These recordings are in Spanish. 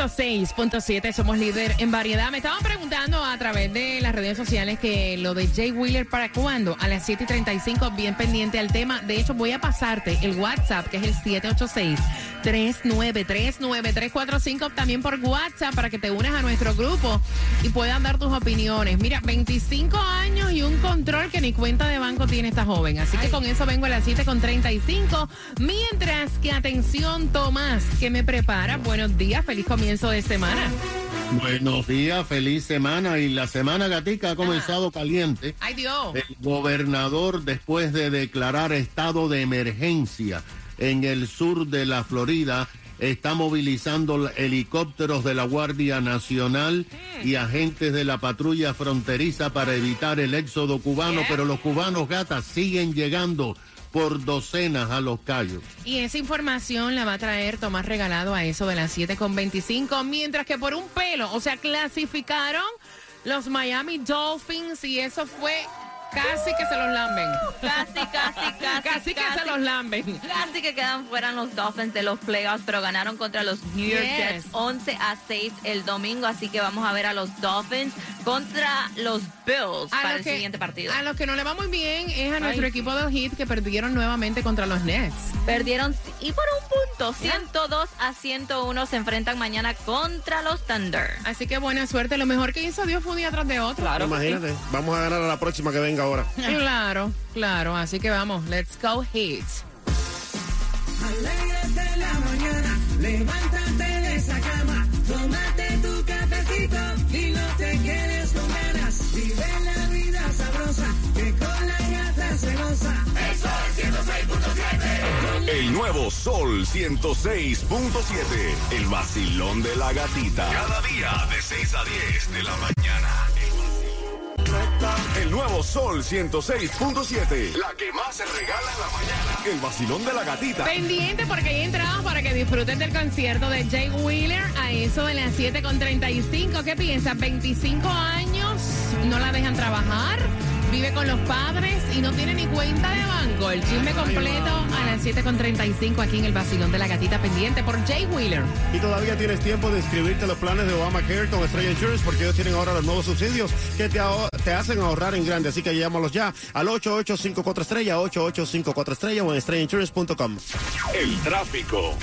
Sol 106.7, somos líder en variedad. Me estaban preguntando a través de las redes sociales que lo de Jay Wheeler para cuándo, a las 7 y 35, bien pendiente al tema. De hecho, voy a pasarte el WhatsApp, que es el 786-393-9345, también por WhatsApp, para que te unas a nuestro grupo y puedan dar tus opiniones. Mira, 25 años y un control que ni cuenta de banco tiene esta joven. Así que con eso vengo a las 7 con 35. Mientras que, atención, Tomás, que me prepara. Buenos días, feliz comienzo de semana. Buenos días, feliz semana. Y la semana gatica ha comenzado caliente. Ay, Dios. El gobernador, después de declarar estado de emergencia en el sur de la Florida, está movilizando helicópteros de la Guardia Nacional y agentes de la patrulla fronteriza para evitar el éxodo cubano, pero los cubanos gatas siguen llegando por docenas a los callos. Y esa información la va a traer Tomás Regalado a eso de las 7.25, mientras que por un pelo, o sea, clasificaron los Miami Dolphins y eso fue casi que se los lamben. Casi, casi, casi. Casi que se los lamben. Casi que quedan fuera los Dolphins de los playoffs, pero ganaron contra los New York Yes. Jets 11 a 6 el domingo, así que vamos a ver a los Dolphins contra los Bills A para el que- siguiente partido. A los que no le va muy bien es a nuestro equipo del Heat que perdieron nuevamente contra los Nets. Perdieron y por un punto, 102 a 101 se enfrentan mañana contra los Thunder. Así que buena suerte. Lo mejor que hizo Dios fue un día tras de otro. Claro. sí. Imagínate, vamos a ganar a la próxima que venga ahora. Claro, claro. Así que vamos, let's go Heat. Alégrate la mañana, levántate de esa cama, tómate tu cafecito y no te quedes con ganas. Vive la vida sabrosa, que con la gata se goza. El nuevo Sol 106.7. El vacilón de la gatita. Cada día de 6 a 10 de la mañana. El nuevo Sol 106.7. La que más se regala en la mañana. El vacilón de la gatita. Pendiente porque hay entradas para que disfruten del concierto de Jay Wheeler a eso de las 7.35. ¿Qué piensas? 25 años, no la dejan trabajar, vive con los padres y no tiene ni cuenta de banco. El chisme completo a las 7.35 aquí en el Basilón de la Gatita pendiente por Jay Wheeler. Y todavía tienes tiempo de inscribirte a los planes de Obamacare con Estrella Insurance porque ellos tienen ahora los nuevos subsidios que te, te hacen ahorrar en grande. Así que llámalos ya al 8854 estrella, 8854 estrella o en estrellainsurance.com. El tráfico.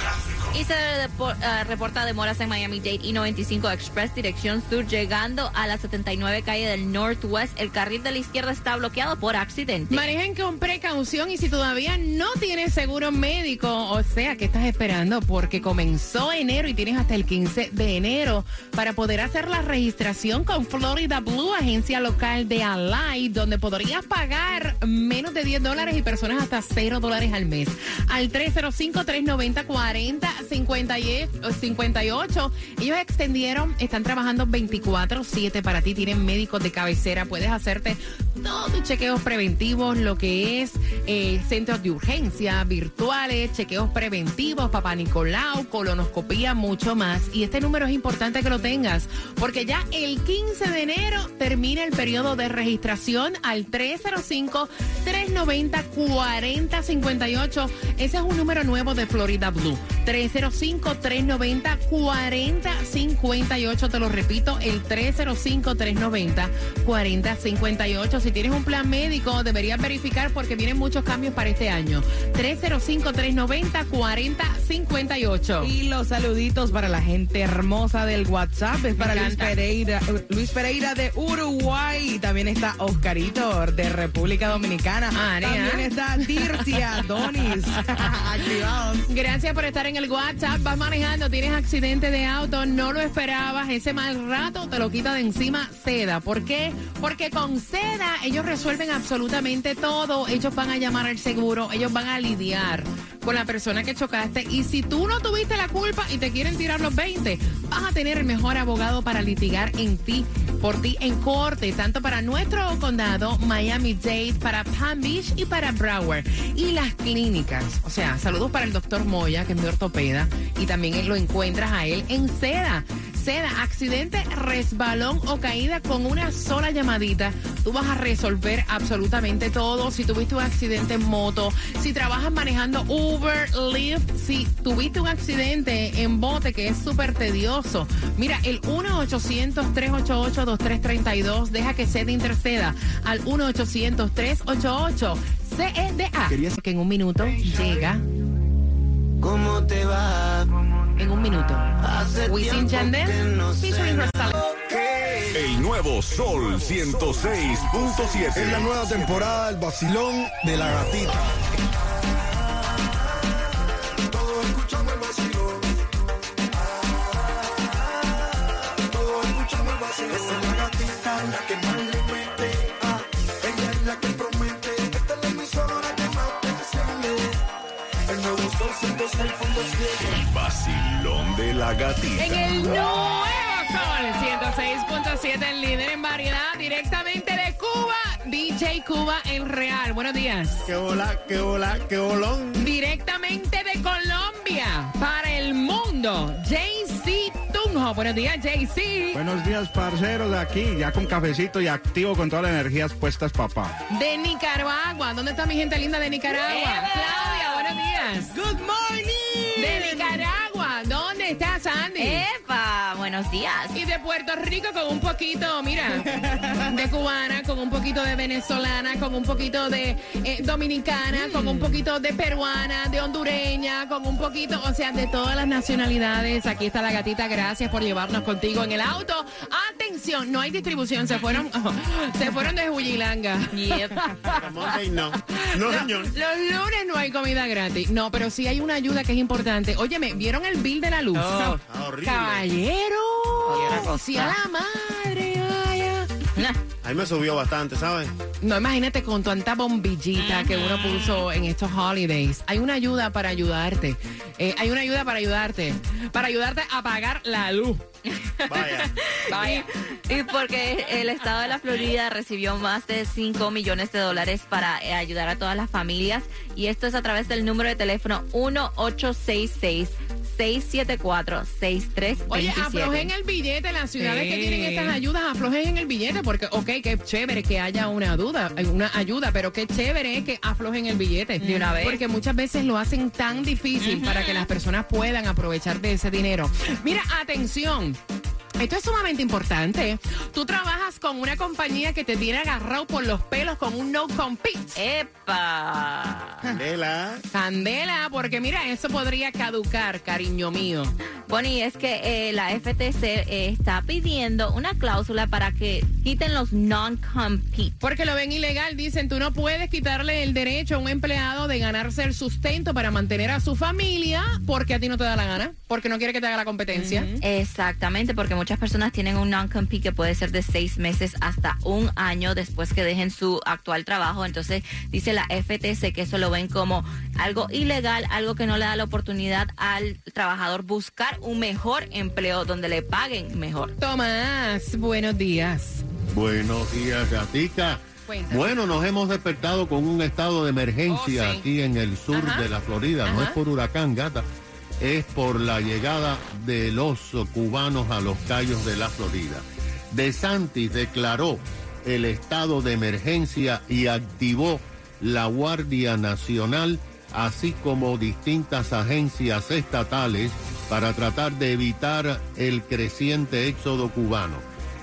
Y se eh, reporta demoras en Miami-Dade y 95 Express, dirección sur, llegando a la 79 calle del Northwest. El carril de la izquierda está bloqueado por accidente. Manejen con precaución y si todavía no tienes seguro médico, o sea, ¿qué estás esperando? Porque comenzó enero y tienes hasta el 15 de enero para poder hacer la registración con Florida Blue, agencia local de Allied, donde podrías pagar menos de 10 dólares y personas hasta 0 dólares al mes. Al 305-390-4058. Ellos extendieron, están trabajando 24-7 para ti, tienen médicos de cabecera, puedes hacerte todos tus chequeos preventivos, lo que es eh, centros de urgencia, virtuales, chequeos preventivos, papá Nicolau, colonoscopía, mucho más. Y este número es importante que lo tengas, porque ya el 15 de enero termina el periodo de registración al 305-390-4058. Ese es un número nuevo de Florida Blue. 305-390-4058. Te lo repito, el 305-390-4058. Si Si tienes un plan médico, deberías verificar porque vienen muchos cambios para este año. 305-390-4058. Y los saluditos para la gente hermosa del WhatsApp es para Luis. Pereira, Luis Pereira de Uruguay. También está Oscarito de República Dominicana. Ania. También está Dircia Donis. Activados. Gracias por estar en el WhatsApp. Vas manejando, tienes accidente de auto, no lo esperabas. Ese mal rato te lo quita de encima Seda. ¿Por qué? Porque con Seda ellos resuelven absolutamente todo. Ellos van a llamar al seguro, ellos van a lidiar con la persona que chocaste. Y si tú no tuviste la culpa y te quieren tirar los 20, vas a tener el mejor abogado para litigar en ti, por ti en corte, tanto para nuestro condado, Miami-Dade, para Palm Beach y para Broward. Y las clínicas. O sea, saludos para el doctor Moya, que es mi ortopeda, y también lo encuentras a él en Seda. Seda, accidente, resbalón o caída con una sola llamadita. Tú vas a resolver absolutamente todo. Si tuviste un accidente en moto, si trabajas manejando Uber, Lyft, si tuviste un accidente en bote que es súper tedioso. Mira, el 1-800-388-2332. Deja que Seda interceda al 1-800-388-CEDA. Que en un minuto llega. ¿Cómo te va? En un minuto. Wisin Yandel, que no sé. featuring Rosalía. El nuevo Sol Es la 106.7. nueva temporada del vacilón de la gatita. Todos escuchamos el vacilón. Todos escuchamos el vacilón. Esa es la gatita, la que más le mete. Ella es la que promete. Esta es la emisora que más te enciende. El nuevo Sol 106.7. El vacilón de la gatita. En el nuevo Sol 106.7, el líder en variedad, directamente de Cuba, DJ Cuba en Real. Buenos días. Qué hola, qué hola, qué bolón. Directamente de Colombia, para el mundo, JC Tunjo. Buenos días, JC. Buenos días, parceros, de aquí, ya con cafecito y activo con todas las energías puestas, papá. De Nicaragua. ¿Dónde está mi gente linda de Nicaragua? Claudia, buenos días. Good morning. De Nicaragua. ¿Dónde está Sandy? Epa, buenos días. Y de Puerto Rico con un poquito, mira, de cubana, con un poquito de venezolana, con un poquito de eh, dominicana, con un poquito de peruana, de hondureña, con un poquito, o sea, de todas las nacionalidades. Aquí está la gatita, gracias por llevarnos contigo en el auto. Atención, no hay distribución, se fueron, se fueron de Huilanga. Yep. No. No, señor. Los lunes no hay comida gratis. No, pero sí hay una ayuda que es importante. Óyeme, ¿vieron el bill de la luz? Horrible. Caballero. Si a la madre, vaya. Ahí me subió bastante, ¿sabes? No, imagínate con tanta bombillita que uno puso en estos holidays. Hay una ayuda para ayudarte. Eh, hay una ayuda para ayudarte. Para ayudarte a pagar la luz. Vaya. Vaya. Y porque el estado de la Florida recibió más de 5 millones de dólares para eh, ayudar a todas las familias. Y esto es a través del número de teléfono 1866 674 6327 Oye, aflojen el billete. Las ciudades que tienen estas ayudas, aflojen en el billete. Porque, ok, qué chévere que haya una duda, una ayuda, pero qué chévere es que aflojen el billete. De una vez. Porque muchas veces lo hacen tan difícil para que las personas puedan aprovechar de ese dinero. Mira, atención. Esto es sumamente importante. Tú trabajas con una compañía que te tiene agarrado por los pelos con un no compete. ¡Epa! Candela. Candela, porque mira, eso podría caducar, cariño mío. Bueno, y es que eh, la FTC eh, está pidiendo una cláusula para que quiten los non-compete. Porque lo ven ilegal, dicen, tú no puedes quitarle el derecho a un empleado de ganarse el sustento para mantener a su familia porque a ti no te da la gana, porque no quiere que te haga la competencia. Exactamente, porque muchas personas tienen un non-compete que puede ser de seis meses hasta un año después que dejen su actual trabajo. Entonces, dice la FTC que eso lo ven como algo ilegal, algo que no le da la oportunidad al trabajador buscar un mejor empleo donde le paguen mejor. Tomás, buenos días. Buenos días, Gatica. Cuéntame. Bueno, nos hemos despertado con un estado de emergencia Oh, sí. aquí en el sur Ajá. de la Florida. No es por huracán, gata, es por la llegada de los cubanos a los callos de la Florida. De Santis declaró el estado de emergencia y activó la Guardia Nacional, así como distintas agencias estatales para tratar de evitar el creciente éxodo cubano.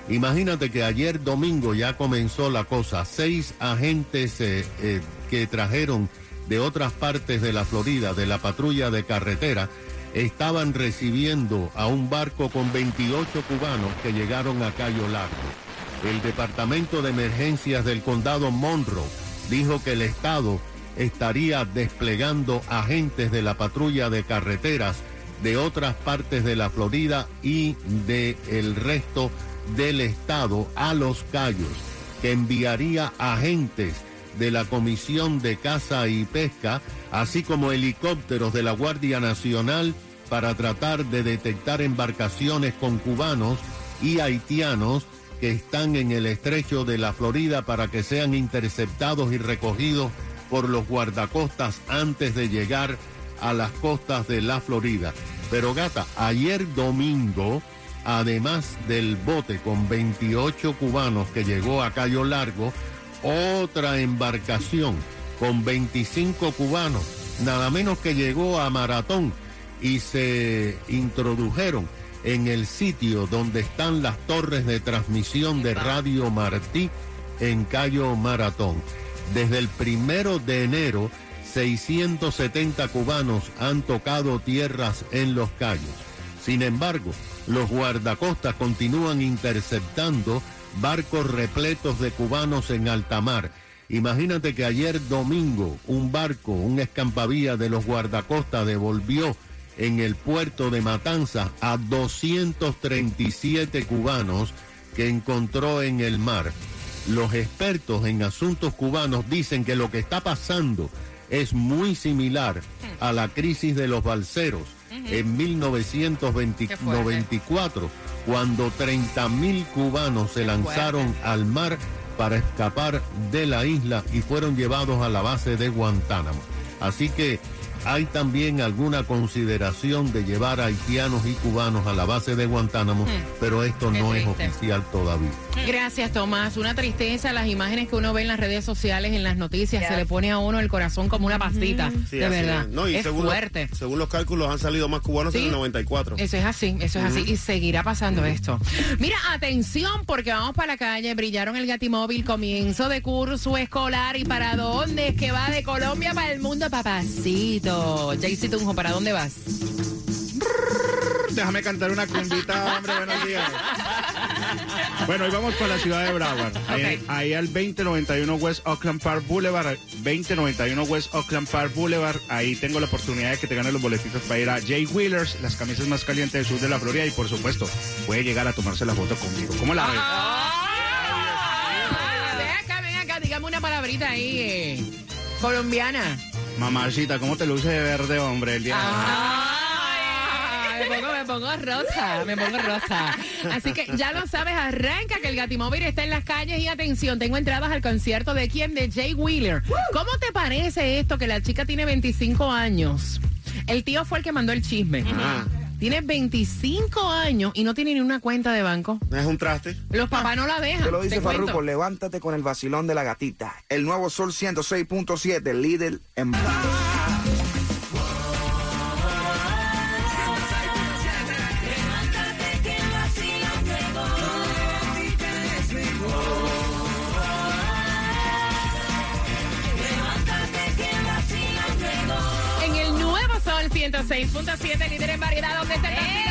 Imagínate que ayer domingo ya comenzó la cosa. Seis agentes eh, eh, que trajeron de otras partes de la Florida, de la patrulla de carretera, estaban recibiendo a un barco con 28 cubanos que llegaron a Cayo Largo. El Departamento de Emergencias del Condado Monroe dijo que el Estado estaría desplegando agentes de la patrulla de carreteras de otras partes de la Florida y de el resto del estado a Los Cayos, que enviaría agentes de la Comisión de Caza y Pesca, así como helicópteros de la Guardia Nacional para tratar de detectar embarcaciones con cubanos y haitianos que están en el estrecho de la Florida para que sean interceptados y recogidos por los guardacostas antes de llegar a las costas de la Florida. Pero gata, ayer domingo, además del bote con 28 cubanos que llegó a Cayo Largo, otra embarcación con 25 cubanos, nada menos que llegó a Maratón y se introdujeron en el sitio donde están las torres de transmisión de Radio Martí en Cayo Maratón. Desde el primero de enero, 670 cubanos han tocado tierras en los Cayos. Sin embargo, los guardacostas continúan interceptando barcos repletos de cubanos en alta mar. Imagínate que ayer domingo un barco, un escampavía de los guardacostas devolvió en el puerto de Matanzas a 237 cubanos que encontró en el mar. Los expertos en asuntos cubanos dicen que lo que está pasando es muy similar a la crisis de los balseros en 1994, cuando 30 mil cubanos se lanzaron al mar para escapar de la isla y fueron llevados a la base de Guantánamo. Así que hay también alguna consideración de llevar a haitianos y cubanos a la base de Guantánamo, pero esto Qué no es oficial todavía. Gracias, Tomás. Una tristeza, las imágenes que uno ve en las redes sociales, en las noticias, se le pone a uno el corazón como una pastita. Sí, de verdad. es. No, y es según, lo- fuerte. según los cálculos han salido más cubanos en Sí. el 94. Eso es así, eso es así. Y seguirá pasando esto. Mira, atención, porque vamos para la calle. Brillaron el gatimóvil, comienzo de curso escolar. ¿Y para dónde? Es que va de Colombia para el mundo, papacito. Jaycee Tunjo, ¿para dónde vas? Déjame cantar una cumbita, hombre, buenos días. Bueno, hoy vamos para la ciudad de Broward. Ahí al 2091 West Oakland Park Boulevard. 2091 West Oakland Park Boulevard. Ahí tengo la oportunidad de que te ganes los boletitos para ir a Jay Wheelers, las camisas más calientes del sur de la Florida. Y por supuesto, puede llegar a tomarse la foto conmigo. ¿Cómo la ves? Ah, ven acá, ven acá, dígame una palabrita ahí, eh, colombiana. Mamacita, ¿cómo te luce de verde, hombre, el día de hoy? Me pongo, me pongo rosa, me pongo rosa. Así que ya lo sabes, arranca que el Gatimóvil está en las calles y atención, tengo entradas al concierto de quién, de Jay Wheeler. ¿Cómo te parece esto que la chica tiene 25 años? El tío fue el que mandó el chisme. Ajá. Tiene 25 años y no tiene ni una cuenta de banco. ¿Es un traste? Los papás no la dejan. Te lo dice. Farruko, levántate con el vacilón de la gatita. El nuevo Sol 106.7, líder en... En 6.7, líder en variedad, ¿dónde está. ¡Eh!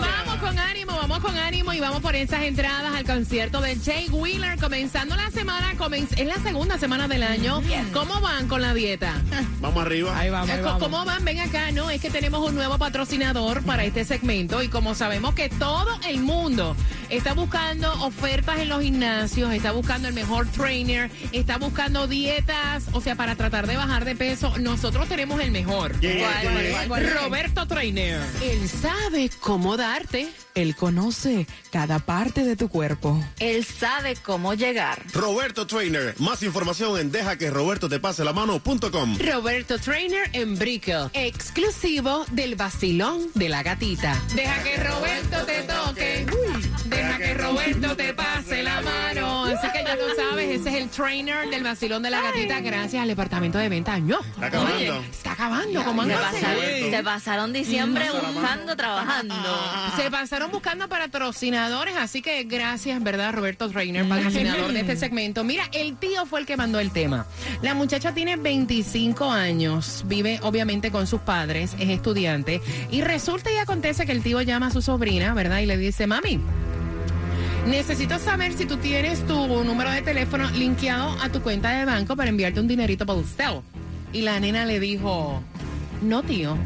Vamos con ánimo, vamos con ánimo y vamos por esas entradas al concierto de Jay Wheeler, comenzando la semana, comen es la segunda semana del año. ¿Cómo van con la dieta? Vamos arriba. Ahí vamos. ¿Cómo van? Ven acá, ¿no? Es que tenemos un nuevo patrocinador para este segmento y como sabemos que todo el mundo está buscando ofertas en los gimnasios, está buscando el mejor trainer, está buscando dietas, o sea, para tratar de bajar de peso, nosotros tenemos el mejor. ¿Quién es? ¿Cuál, cuál? Roberto Trainer. Él sabe cómo darte. Él conoce cada parte de tu cuerpo. Él sabe cómo llegar. Roberto Trainer. Más información en deja que Roberto te pase la mano.com. Roberto Trainer en Brickell, exclusivo del vacilón de la gatita. Deja que Roberto te toque, que Roberto te pase la mano. Así que ya tú sabes, ese es el trainer del vacilón de la gatita gracias al departamento de venta. No, Está acabando. Oye, está acabando. ¿Cómo Se han pasaron, hecho? se pasaron diciembre buscando, trabajando. Se pasaron buscando patrocinadores, así que gracias, ¿verdad, Roberto Trainer, patrocinador de este segmento? Mira, el tío fue el que mandó el tema. La muchacha tiene 25 años, vive obviamente con sus padres, es estudiante, y resulta y acontece que el tío llama a su sobrina, ¿verdad? Y le dice, mami, necesito saber si tú tienes tu número de teléfono linkeado a tu cuenta de banco para enviarte un dinerito para usted. Y la nena le dijo, no, tío.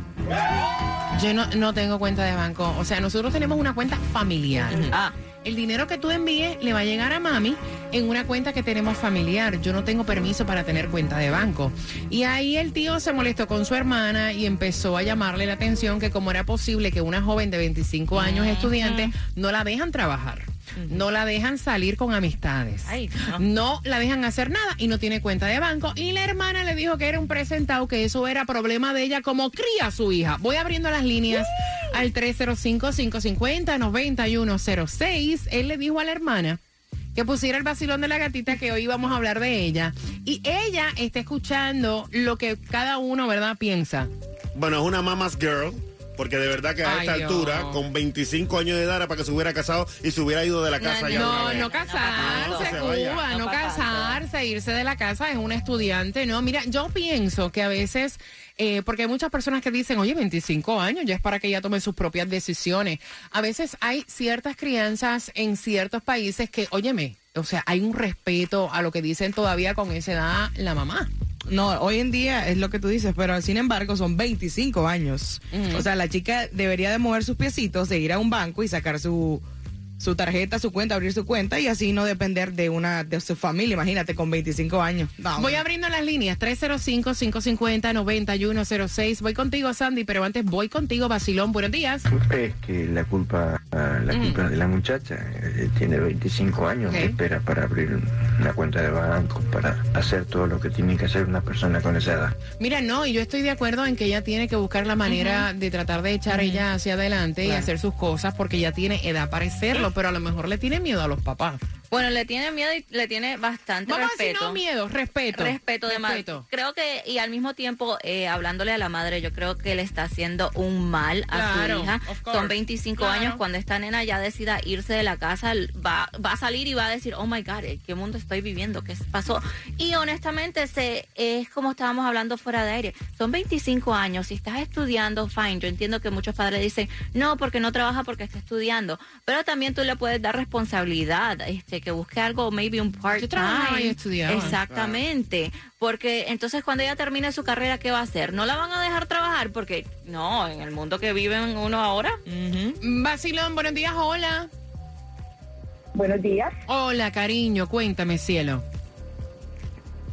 Yo no, no tengo cuenta de banco. O sea, nosotros tenemos una cuenta familiar. Ah, El dinero que tú envíes le va a llegar a mami en una cuenta que tenemos familiar. Yo no tengo permiso para tener cuenta de banco. Y ahí el tío se molestó con su hermana y empezó a llamarle la atención que cómo era posible que una joven de 25 años estudiante no la dejan trabajar. No la dejan salir con amistades. Ay, no. No la dejan hacer nada y no tiene cuenta de banco. Y la hermana le dijo que era un presentado, que eso era problema de ella como cría a su hija. Voy abriendo las líneas al 305-550-9106. Él le dijo a la hermana que pusiera el vacilón de la gatita que hoy vamos a hablar de ella. Y ella está escuchando lo que cada uno, ¿verdad?, piensa. Bueno, es una mama's girl. Porque de verdad que a Ay, esta Dios. altura, con 25 años de edad, era para que se hubiera casado y se hubiera ido de la casa No, ya. No, no casarse, No. Cuba, no, No casarse, irse de la casa es un estudiante, ¿no? Mira, yo pienso que a veces, eh, porque hay muchas personas que dicen, oye, 25 años, ya es para que ella tome sus propias decisiones. A veces hay ciertas crianzas en ciertos países que, óyeme, o sea, hay un respeto a lo que dicen todavía con esa edad la mamá. No, hoy en día es lo que tú dices, pero sin embargo son 25 años. O sea, la chica debería de mover sus piecitos, de ir a un banco y sacar su, su tarjeta, su cuenta, abrir su cuenta y así no depender de una de su familia. Imagínate, con 25 años. No, Voy hombre. abriendo las líneas, 305-550-9106. Voy contigo, Sandy, pero antes voy contigo, Basilón. Buenos días. Es que la culpa, ah, la culpa es de la muchacha. Eh, tiene 25 años, Ok. que espera para abrir una cuenta de banco, para hacer todo lo que tiene que hacer una persona con esa edad. Mira, no, y yo estoy de acuerdo en que ella tiene que buscar la manera de tratar de echar ella hacia adelante y hacer sus cosas porque ya tiene edad para hacerlo, pero a lo mejor le tiene miedo a los papás. Bueno, le tiene miedo y le tiene bastante Vamos a decir respeto. no miedo, respeto. Respeto de. Respeto. Creo que, y al mismo tiempo, eh, hablándole a la madre, yo creo que le está haciendo un mal a Claro, su hija. Son 25 Claro. años. Cuando esta nena ya decida irse de la casa, va, va a salir y va a decir, oh my God, ¿en ¿qué mundo estoy viviendo? ¿Qué pasó? Y honestamente, se, es como estábamos hablando fuera de aire. Son 25 años. Si estás estudiando, fine. Yo entiendo que muchos padres dicen, no, porque no trabaja porque está estudiando. Pero también tú le puedes dar responsabilidad, este, que busque algo, maybe un part-time. Exactamente. Porque entonces cuando ella termine su carrera, ¿qué va a hacer? ¿No la van a dejar trabajar? Porque no, en el mundo que viven uno ahora. Basilón, buenos días, hola. Buenos días. Hola, cariño, cuéntame, cielo.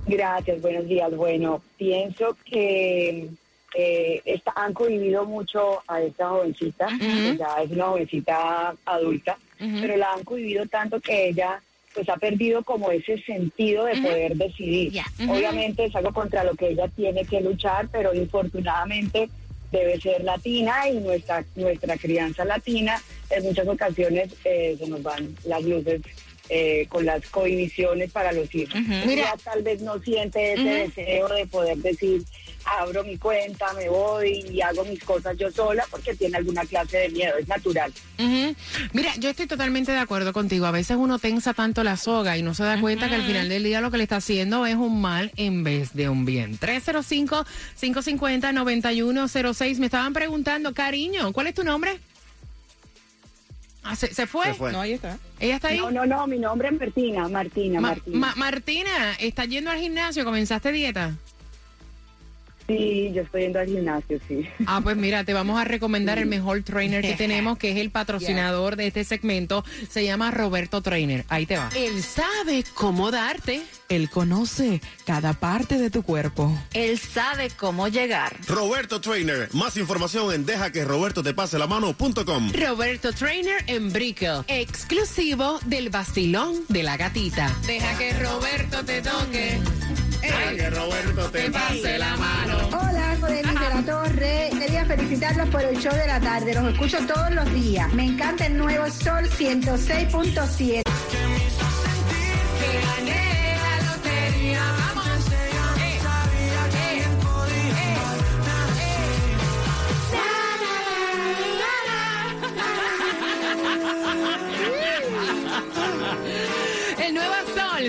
Gracias, buenos días. Bueno, pienso que eh, esta- han cohibido mucho a esta jovencita, que ya es una jovencita adulta, pero la han cohibido tanto que ella pues ha perdido como ese sentido de poder decidir. Obviamente es algo contra lo que ella tiene que luchar, pero infortunadamente debe ser latina y nuestra nuestra crianza latina en muchas ocasiones eh, se nos van las luces eh, con las cohibiciones para los hijos. Ella tal vez no siente ese deseo de poder decir, abro mi cuenta, me voy y hago mis cosas yo sola porque tiene alguna clase de miedo, es natural. Ujú. Mira, yo estoy totalmente de acuerdo contigo. A veces uno tensa tanto la soga y no se da cuenta que al final del día lo que le está haciendo es un mal en vez de un bien. 305-550-9106. Me estaban preguntando, cariño, ¿cuál es tu nombre? Ah, ¿se, se fue? Se fue. No, ahí está. ¿Ella está ahí? No, no, no, mi nombre es Martina, Martina, Ma- Martina. Ma- Martina, ¿estás yendo al gimnasio? ¿Comenzaste dieta? Sí, yo estoy yendo al gimnasio, sí. Ah, pues mira, te vamos a recomendar el mejor trainer que tenemos, que es el patrocinador de este segmento. Se llama Roberto Trainer. Ahí te va. Él sabe cómo darte. Él conoce cada parte de tu cuerpo. Él sabe cómo llegar. Roberto Trainer. Más información en deja que Roberto te pase la mano.com. Roberto Trainer en Brickell, exclusivo del vacilón de la gatita. Deja que Roberto te toque. Que Roberto te pase la mano. Hola, soy de la Torre. Quería felicitarlos por el show de la tarde. Los escucho todos los días. Me encanta el nuevo Sol 106.7.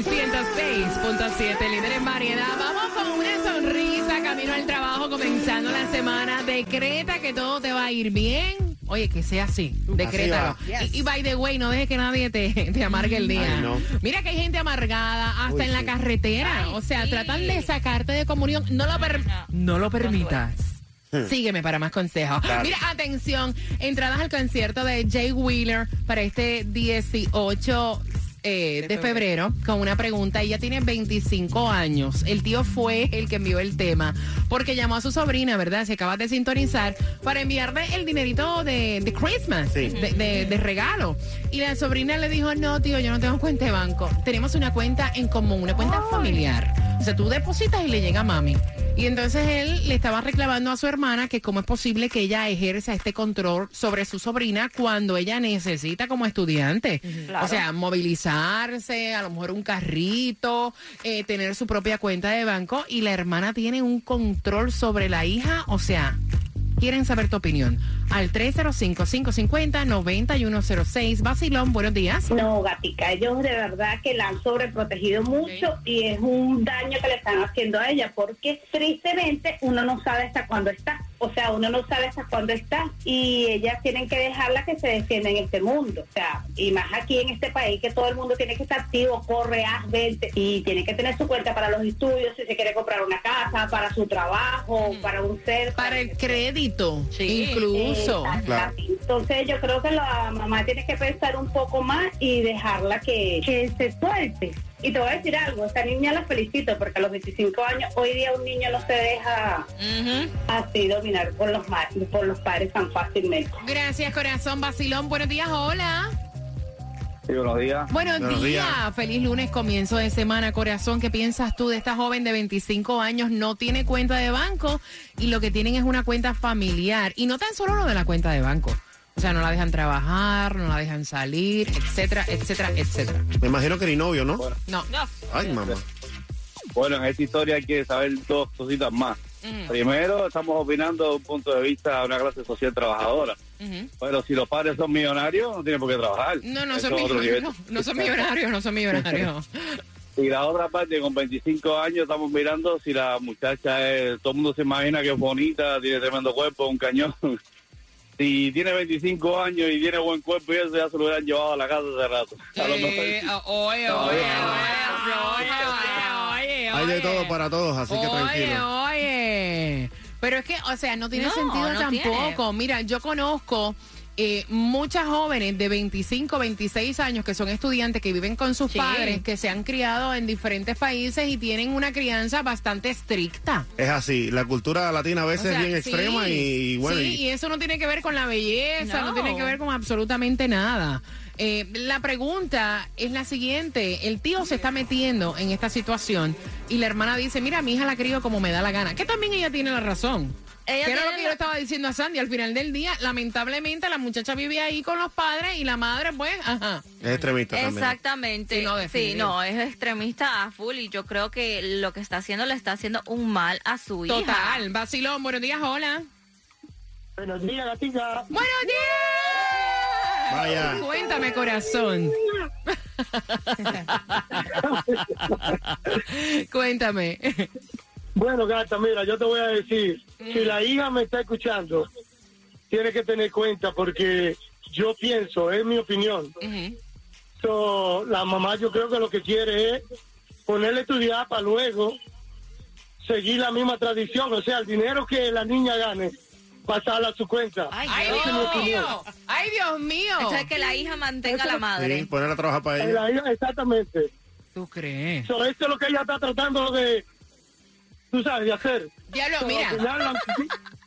Sol 106.7, líder en variedad. Vamos con una sonrisa camino al trabajo, comenzando la semana. Decreta que todo te va a ir bien. Oye, que sea así. Decrétalo. Así. Y, y by the way, no dejes que nadie te, te amargue el día. Ay, no. Mira que hay gente amargada hasta Uy, en la sí. carretera. o sea, tratan de sacarte de comunión. No lo, per- no lo permitas. Sígueme para más consejos. Claro. Mira, atención, entradas al concierto de Jay Wheeler para este 18 eh, de febrero con una pregunta. Ella tiene 25 años. El tío fue el que envió el tema porque llamó a su sobrina, ¿verdad? Se acaba de sintonizar para enviarle el dinerito de, de Christmas, Sí. de, de- de regalo. Y la sobrina le dijo, no, tío, yo no tengo cuenta de banco. Tenemos una cuenta en común, una cuenta familiar. O sea, tú depositas y le llega a mami. Y entonces él le estaba reclamando a su hermana que cómo es posible que ella ejerza este control sobre su sobrina cuando ella necesita como estudiante. O sea, movilizarse, a lo mejor un carrito, eh, tener su propia cuenta de banco y la hermana tiene un control sobre la hija. O sea, quieren saber tu opinión. Al 305-550-9106. Basilón, buenos días. No, gatica, ellos de verdad que la han sobreprotegido mucho y es un daño que le están haciendo a ella porque tristemente uno no sabe hasta cuándo está. O sea, uno no sabe hasta cuándo está y ellas tienen que dejarla que se defienda en este mundo. O sea, y más aquí en este país que todo el mundo tiene que estar activo, corre, haz, vente y tiene que tener su cuenta para los estudios, si se quiere comprar una casa, para su trabajo, para un ser. Para el crédito, Sí. incluso. Claro. Entonces yo creo que la mamá tiene que pensar un poco más y dejarla que, que se suelte. Y te voy a decir algo, esta niña la felicito porque a los 25 años hoy día un niño no se deja así dominar por los, ma- por los padres tan fácilmente. Gracias, corazón. Basilón, buenos días, hola. Sí, buenos días. Buenos, Buenos días. días. Feliz lunes, comienzo de semana, corazón. ¿Qué piensas tú de esta joven de 25 años? No tiene cuenta de banco y lo que tienen es una cuenta familiar. Y no tan solo lo de la cuenta de banco. O sea, no la dejan trabajar, no la dejan salir, etcétera, etcétera, etcétera. Me imagino que ni novio, ¿no? No. Ay, mamá. Bueno, en esta historia hay que saber dos cositas más. Primero, estamos opinando desde un punto de vista de una clase social trabajadora. ujú. Pero si los padres son millonarios, no tienen por qué trabajar. No, no Eso son millonarios. nivel. No son millonarios, no son millonarios. Y la otra parte, con 25 años estamos mirando si la muchacha es, todo el mundo se imagina que es bonita, tiene tremendo cuerpo, un cañón. Si tiene 25 años y tiene buen cuerpo y eso ya se lo hubieran llevado a la casa hace rato. Eh, oye, oye, oye, oye, oye, Hay de oye. todo para todos, así que Oye, tranquilo. oye. Pero es que, o sea, no tiene No, sentido no tampoco. Mira, yo conozco eh, muchas jóvenes de 25, 26 años que son estudiantes que viven con sus Sí. padres, que se han criado en diferentes países y tienen una crianza bastante estricta. Es así, la cultura latina a O veces sea, es bien sí, extrema y, y bueno, Sí, y- y eso no tiene que ver con la belleza, no, No. tiene que ver con absolutamente nada. Eh, la pregunta es la siguiente, el tío se está metiendo en esta situación y la hermana dice, mira, mi hija la crío como me da la gana, que también ella tiene la razón. Ella que era lo que la- yo estaba diciendo a Sandy, al final del día, lamentablemente la muchacha vive ahí con los padres y la madre, pues, ajá. es extremista también. Exactamente. Sí, no, Sí, definitivo. no, es extremista a full y yo creo que lo que está haciendo le está haciendo un mal a su hija. Total, vacilón, buenos días, hola. Buenos días, gatita. ¡Buenos días! Vaya. Cuéntame, corazón. Cuéntame. Bueno, gata, mira, yo te voy a decir, si la hija me está escuchando, tiene que tener cuenta porque yo pienso, es mi opinión. So, la mamá yo creo que lo que quiere es ponerle a estudiar para luego seguir la misma tradición, o sea, el dinero que la niña gane, pasarla a su cuenta. Ay, ¡Ay, Dios mío! ¡Ay, Dios mío! Eso es que la hija mantenga a la madre. Sí, poner a trabajar para ella. la hija- exactamente. ¿Tú crees? So, esto es lo que ella está tratando de, tú sabes, de hacer. Diablo, So, mira. final,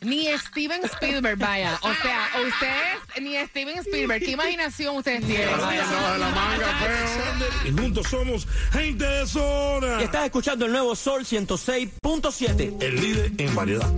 Ni Steven Spielberg, vaya. O sea, ustedes, ni Steven Spielberg. ¿Qué imaginación ustedes tienen? Y juntos somos gente de zona. Y estás escuchando el nuevo Sol 106.7. El líder en variedad.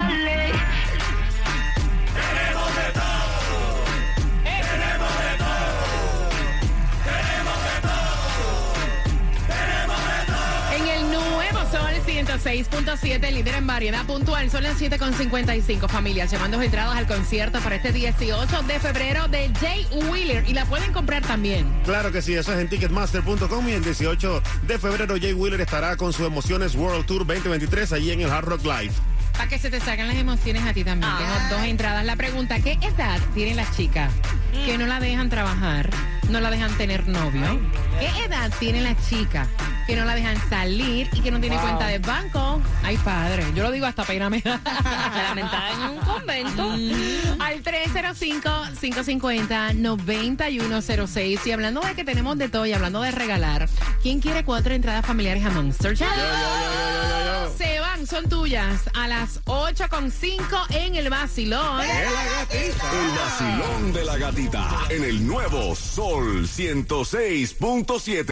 106.7, líder en variedad puntual. Son las 7.55 familias llamando entradas al concierto para este 18 de febrero de Jay Wheeler. Y la pueden comprar también. Claro que sí, eso es en Ticketmaster.com y el 18 de febrero Jay Wheeler estará con sus emociones World Tour 2023 allí en el Hard Rock Live. Para que se te salgan las emociones a ti también. Tengo dos entradas. La pregunta, ¿qué edad tienen las chicas que no la dejan trabajar, no la dejan tener novio? ¿Qué edad tienen las chicas que no la dejan salir y que no tienen Wow. cuenta de banco? Ay, padre, yo lo digo hasta pena me da. Lamentada en un convento. Al 305-550-9106. Y hablando de que tenemos de todo y hablando de regalar, ¿quién quiere cuatro entradas familiares a Monster Jam? Se van, son tuyas. A las 8.5 en el vacilón. El vacilón de la gatita en el nuevo Sol 106.7.